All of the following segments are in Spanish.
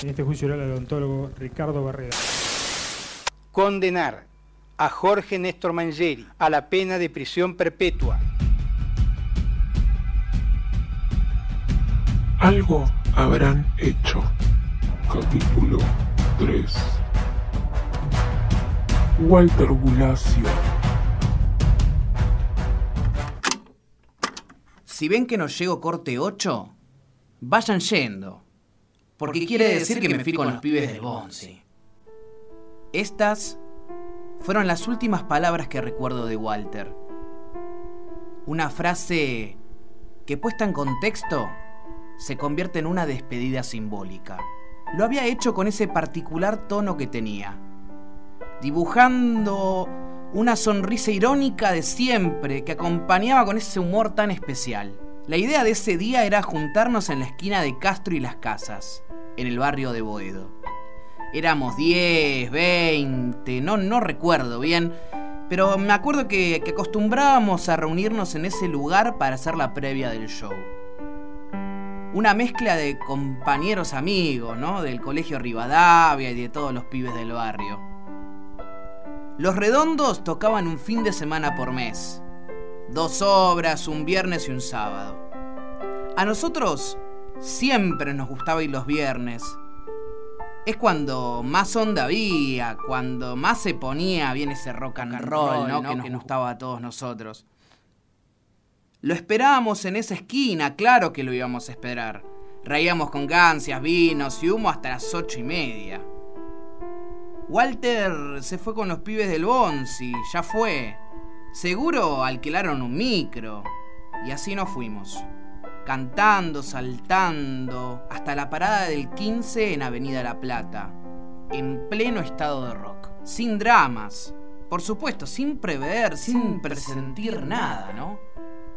En este juicio era el odontólogo Ricardo Barrera. Condenar a Jorge Néstor Mangeri a la pena de prisión perpetua. Algo habrán hecho. Capítulo 3. Walter Bulacio. Si ven que no llego corte 8, vayan yendo. Porque quiere decir que me fui con los pibes del Bonzi. Estas fueron las últimas palabras que recuerdo de Walter. Una frase que puesta en contexto se convierte en una despedida simbólica. Lo había hecho con ese particular tono que tenía, dibujando una sonrisa irónica de siempre que acompañaba con ese humor tan especial. La idea de ese día era juntarnos en la esquina de Castro y las Casas, en el barrio de Boedo. Éramos 10, 20, no, no recuerdo bien, pero me acuerdo que, que acostumbrábamos a reunirnos en ese lugar para hacer la previa del show. Una mezcla de compañeros amigos, ¿no? Del colegio Rivadavia y de todos los pibes del barrio. Los redondos tocaban un fin de semana por mes. Dos obras, un viernes y un sábado. A nosotros siempre nos gustaba ir los viernes, es cuando más onda había, cuando más se ponía bien ese rock and roll, ¿no? que nos gustaba a todos nosotros. Lo esperábamos en esa esquina, claro que lo íbamos a esperar. Reíamos con gancias, vinos y humo hasta las ocho y media. Walter se fue con los pibes del Bonzi, ya fue. Seguro alquilaron un micro. Y así nos fuimos cantando, saltando, hasta la parada del 15 en Avenida La Plata, en pleno estado de rock, sin dramas, por supuesto, sin prever, sin, presentir nada, ¿no?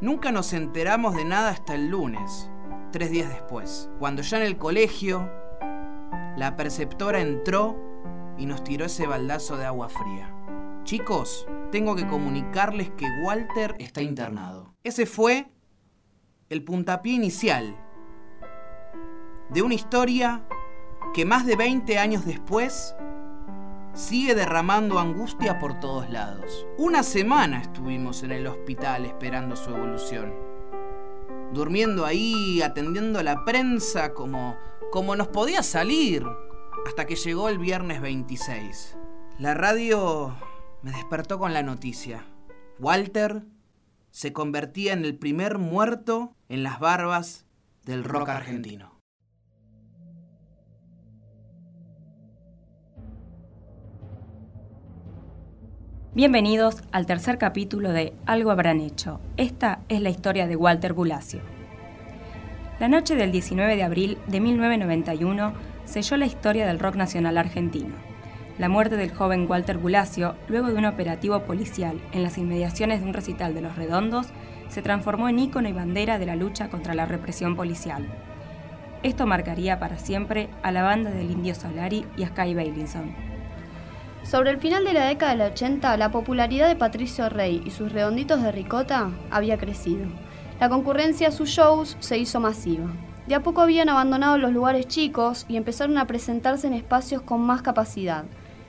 Nunca nos enteramos de nada hasta el lunes, tres días después, cuando ya en el colegio la preceptora entró y nos tiró ese baldazo de agua fría. Chicos, tengo que comunicarles que Walter está internado. Ese fue el puntapié inicial de una historia que más de 20 años después sigue derramando angustia por todos lados. Una semana estuvimos en el hospital esperando su evolución. Durmiendo ahí, atendiendo a la prensa como, como nos podía salir, hasta que llegó el viernes 26. La radio me despertó con la noticia. Walter se convertía en el primer muerto en las barbas del rock argentino. Bienvenidos al tercer capítulo de Algo habrán hecho. Esta es la historia de Walter Bulacio. La noche del 19 de abril de 1991 selló la historia del rock nacional argentino. La muerte del joven Walter Bulacio, luego de un operativo policial en las inmediaciones de un recital de Los Redondos, se transformó en ícono y bandera de la lucha contra la represión policial. Esto marcaría para siempre a la banda del Indio Solari y a Sky Bailinson. Sobre el final de la década del 80, la popularidad de Patricio Rey y sus redonditos de ricota había crecido. La concurrencia a sus shows se hizo masiva. De a poco habían abandonado los lugares chicos y empezaron a presentarse en espacios con más capacidad.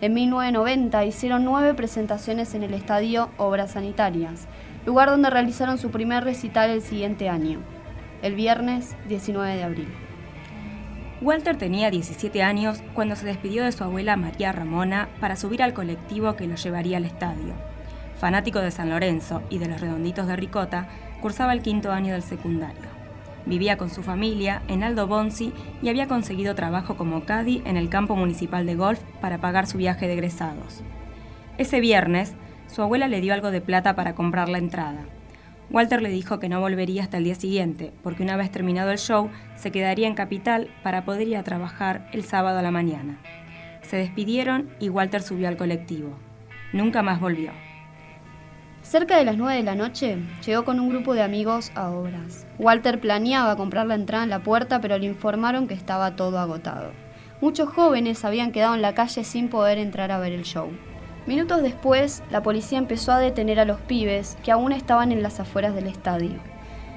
En 1990 hicieron nueve presentaciones en el estadio Obras Sanitarias, lugar donde realizaron su primer recital el siguiente año, el viernes 19 de abril. Walter tenía 17 años cuando se despidió de su abuela María Ramona para subir al colectivo que lo llevaría al estadio. Fanático de San Lorenzo y de los redonditos de Ricota, cursaba el quinto año del secundario. Vivía con su familia en Aldo Bonzi y había conseguido trabajo como caddy en el campo municipal de golf para pagar su viaje de egresados. Ese viernes, su abuela le dio algo de plata para comprar la entrada. Walter le dijo que no volvería hasta el día siguiente, porque una vez terminado el show, se quedaría en Capital para poder ir a trabajar el sábado a la mañana. Se despidieron y Walter subió al colectivo. Nunca más volvió. Cerca de las 9 de la noche, llegó con un grupo de amigos a obras. Walter planeaba comprar la entrada en la puerta, pero le informaron que estaba todo agotado. Muchos jóvenes habían quedado en la calle sin poder entrar a ver el show. Minutos después, la policía empezó a detener a los pibes que aún estaban en las afueras del estadio.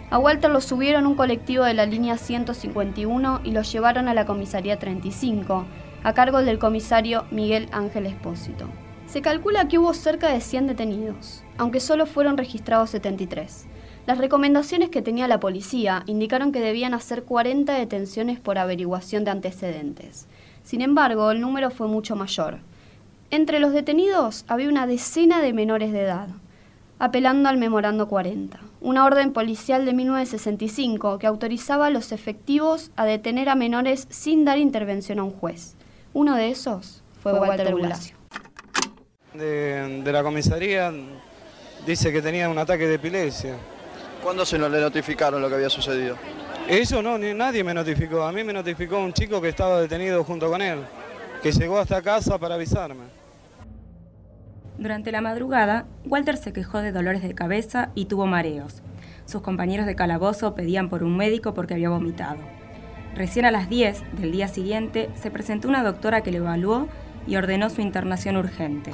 A Walter lo subieron un colectivo de la línea 151 y lo llevaron a la comisaría 35, a cargo del comisario Miguel Ángel Espósito. Se calcula que hubo cerca de 100 detenidos, aunque solo fueron registrados 73. Las recomendaciones que tenía la policía indicaron que debían hacer 40 detenciones por averiguación de antecedentes. Sin embargo, el número fue mucho mayor. Entre los detenidos había una decena de menores de edad, apelando al Memorando 40, una orden policial de 1965 que autorizaba a los efectivos a detener a menores sin dar intervención a un juez. Uno de esos fue Walter Bulacio. De, de la comisaría dice que tenía un ataque de epilepsia. ¿Cuándo se nos le notificaron lo que había sucedido? Eso no, ni nadie me notificó. A mí me notificó un chico que estaba detenido junto con él, llegó hasta casa para avisarme. Durante la madrugada, Walter se quejó de dolores de cabeza y tuvo mareos. Sus compañeros de calabozo pedían por un médico porque había vomitado. Recién a las 10 del día siguiente se presentó una doctora que lo evaluó y ordenó su internación urgente.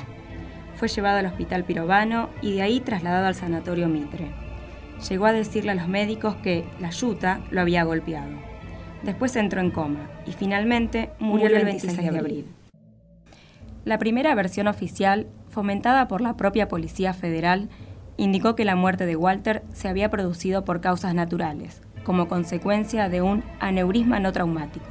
Fue llevado al hospital Pirovano y de ahí trasladado al sanatorio Mitre. Llegó a decirle a los médicos que la yuta lo había golpeado. Después entró en coma y finalmente murió, el 26 de abril. La primera versión oficial, fomentada por la propia Policía Federal, indicó que la muerte de Walter se había producido por causas naturales, como consecuencia de un aneurisma no traumático.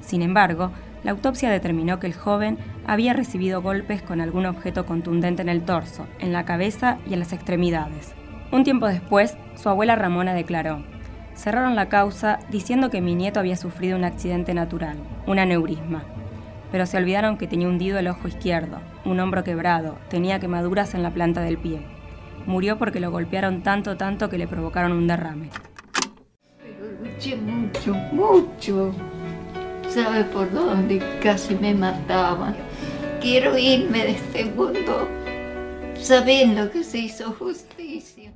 Sin embargo, la autopsia determinó que el joven había recibido golpes con algún objeto contundente en el torso, en la cabeza y en las extremidades. Un tiempo después, su abuela Ramona declaró, cerraron la causa diciendo que mi nieto había sufrido un accidente natural, un aneurisma, pero se olvidaron que tenía hundido el ojo izquierdo, un hombro quebrado, tenía quemaduras en la planta del pie. Murió porque lo golpearon tanto, tanto que le provocaron un derrame. Pero luché mucho, mucho. ¿Sabe por dónde? Casi me mataban. Quiero irme de este mundo sabiendo que se hizo justicia.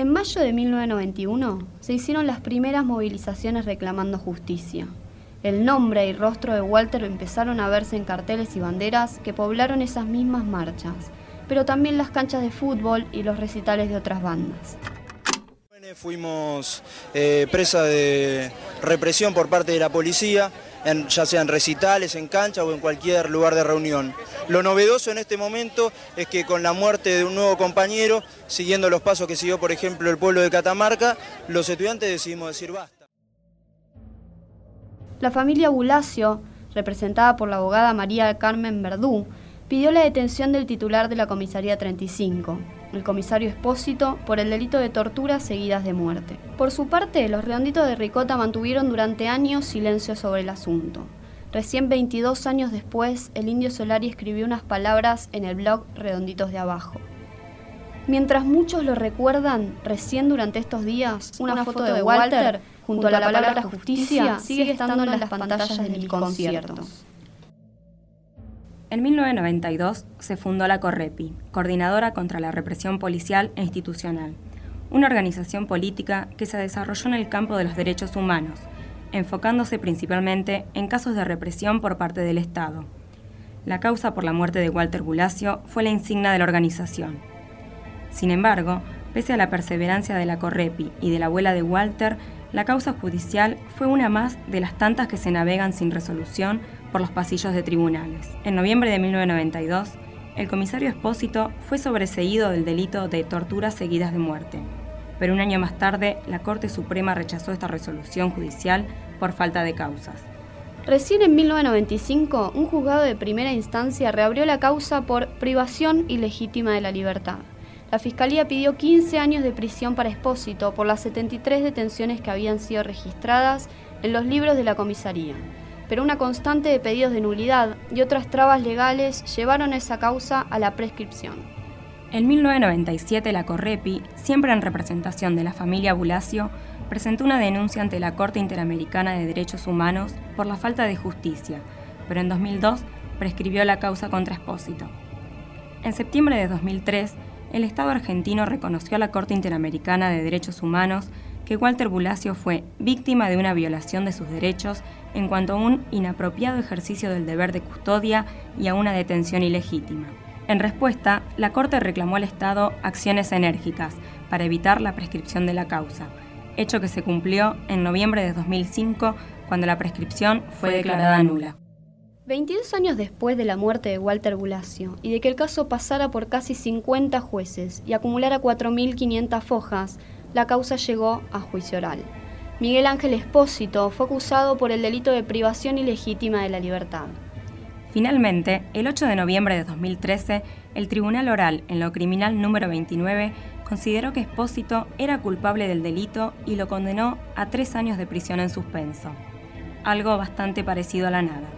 En mayo de 1991 se hicieron las primeras movilizaciones reclamando justicia. El nombre y rostro de Walter empezaron a verse en carteles y banderas que poblaron esas mismas marchas, pero también las canchas de fútbol y los recitales de otras bandas. Fuimos eh, presa de represión por parte de la policía, en, ya sea en recitales, en cancha o en cualquier lugar de reunión. Lo novedoso en este momento es que con la muerte de un nuevo compañero, siguiendo los pasos que siguió por ejemplo el pueblo de Catamarca, los estudiantes decidimos decir basta. La familia Bulacio, representada por la abogada María Carmen Verdú, pidió la detención del titular de la comisaría 35, el comisario Espósito, por el delito de torturas seguidas de muerte. Por su parte, los redonditos de Ricota mantuvieron durante años silencio sobre el asunto. Recién 22 años después, el indio Solari escribió unas palabras en el blog Redonditos de Abajo. Mientras muchos lo recuerdan, recién durante estos días, una, foto, de Walter, junto a la palabra justicia, sigue estando en las pantallas de mis conciertos. En 1992 se fundó la Correpi, Coordinadora contra la Represión Policial e Institucional, una organización política que se desarrolló en el campo de los derechos humanos, enfocándose principalmente en casos de represión por parte del Estado. La causa por la muerte de Walter Bulacio fue la insignia de la organización. Sin embargo, pese a la perseverancia de la Correpi y de la abuela de Walter, la causa judicial fue una más de las tantas que se navegan sin resolución por los pasillos de tribunales. En noviembre de 1992, el comisario Espósito fue sobreseído del delito de torturas seguidas de muerte, pero un año más tarde la Corte Suprema rechazó esta resolución judicial por falta de causas. Recién en 1995, un juzgado de primera instancia reabrió la causa por privación ilegítima de la libertad. La Fiscalía pidió 15 años de prisión para Espósito por las 73 detenciones que habían sido registradas en los libros de la comisaría. Pero una constante de pedidos de nulidad y otras trabas legales llevaron esa causa a la prescripción. En 1997, la Correpi, siempre en representación de la familia Bulacio, presentó una denuncia ante la Corte Interamericana de Derechos Humanos por la falta de justicia, pero en 2002 prescribió la causa contra Espósito. En septiembre de 2003, el Estado argentino reconoció a la Corte Interamericana de Derechos Humanos que Walter Bulacio fue víctima de una violación de sus derechos en cuanto a un inapropiado ejercicio del deber de custodia y a una detención ilegítima. En respuesta, la Corte reclamó al Estado acciones enérgicas para evitar la prescripción de la causa, hecho que se cumplió en noviembre de 2005 cuando la prescripción fue declarada nula. 22 años después de la muerte de Walter Bulacio y de que el caso pasara por casi 50 jueces y acumulara 4.500 fojas, la causa llegó a juicio oral. Miguel Ángel Espósito fue acusado por el delito de privación ilegítima de la libertad. Finalmente, el 8 de noviembre de 2013, el Tribunal Oral en lo Criminal número 29 consideró que Espósito era culpable del delito y lo condenó a tres años de prisión en suspenso. Algo bastante parecido a la nada.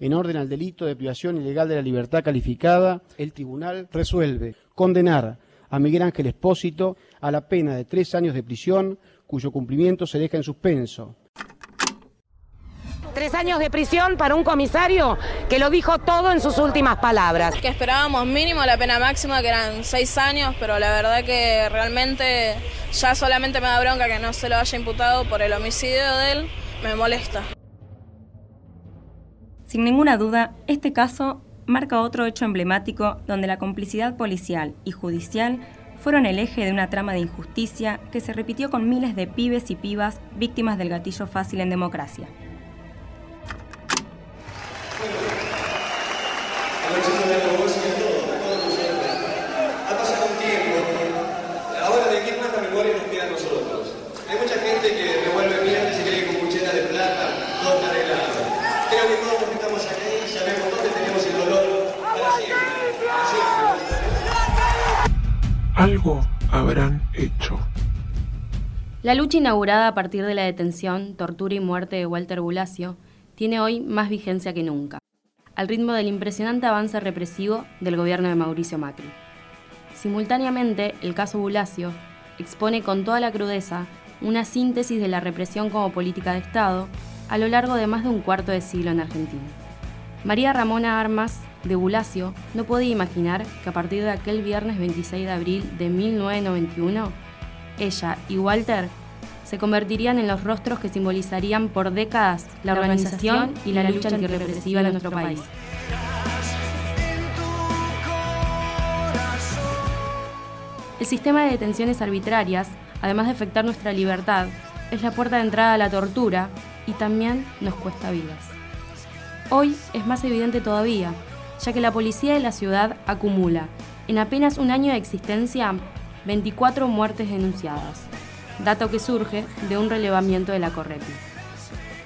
En orden al delito de privación ilegal de la libertad calificada, el tribunal resuelve condenar a Miguel Ángel Espósito a la pena de tres años de prisión, cuyo cumplimiento se deja en suspenso. Tres años de prisión para un comisario que lo dijo todo en sus últimas palabras. Que esperábamos mínimo la pena máxima, que eran seis años, pero la verdad que realmente ya solamente me da bronca que no se lo haya imputado por el homicidio de él, me molesta. Sin ninguna duda, este caso marca otro hecho emblemático donde la complicidad policial y judicial fueron el eje de una trama de injusticia que se repitió con miles de pibes y pibas víctimas del gatillo fácil en democracia. Algo habrán hecho. La lucha inaugurada a partir de la detención, tortura y muerte de Walter Bulacio tiene hoy más vigencia que nunca, al ritmo del impresionante avance represivo del gobierno de Mauricio Macri. Simultáneamente, el caso Bulacio expone con toda la crudeza una síntesis de la represión como política de Estado a lo largo de más de un cuarto de siglo en Argentina. María Ramona Armas de Bulacio no podía imaginar que a partir de aquel viernes 26 de abril de 1991, ella y Walter se convertirían en los rostros que simbolizarían por décadas la organización y la lucha antirrepresiva de nuestro país. El sistema de detenciones arbitrarias, además de afectar nuestra libertad, es la puerta de entrada a la tortura y también nos cuesta vidas. Hoy es más evidente todavía, ya que la policía de la ciudad acumula, en apenas un año de existencia, 24 muertes denunciadas, dato que surge de un relevamiento de la Correpi.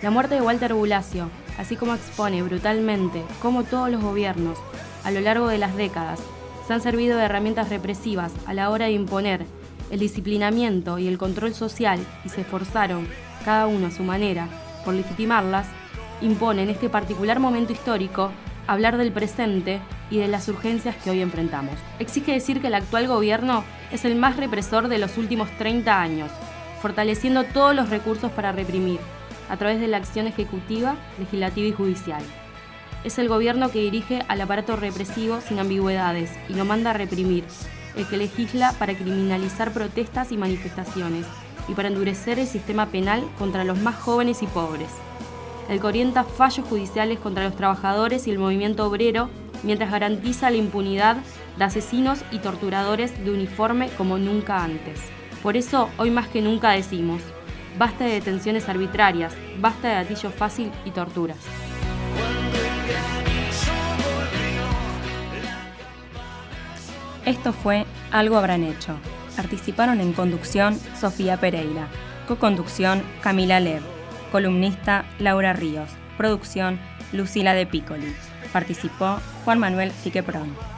La muerte de Walter Bulacio, así como expone brutalmente cómo todos los gobiernos, a lo largo de las décadas, se han servido de herramientas represivas a la hora de imponer el disciplinamiento y el control social y se esforzaron, cada uno a su manera, por legitimarlas, impone en este particular momento histórico hablar del presente y de las urgencias que hoy enfrentamos. Exige decir que el actual gobierno es el más represor de los últimos 30 años, fortaleciendo todos los recursos para reprimir, a través de la acción ejecutiva, legislativa y judicial. Es el gobierno que dirige al aparato represivo sin ambigüedades y lo manda a reprimir, el que legisla para criminalizar protestas y manifestaciones y para endurecer el sistema penal contra los más jóvenes y pobres. El que orienta fallos judiciales contra los trabajadores y el movimiento obrero mientras garantiza la impunidad de asesinos y torturadores de uniforme como nunca antes. Por eso, hoy más que nunca decimos, basta de detenciones arbitrarias, basta de gatillo fácil y torturas. Esto fue Algo habrán hecho. Participaron en conducción Sofía Pereira, co-conducción Camila Lev, columnista Laura Ríos, producción Lucila de Piccoli. Participó Juan Manuel Siqueprón.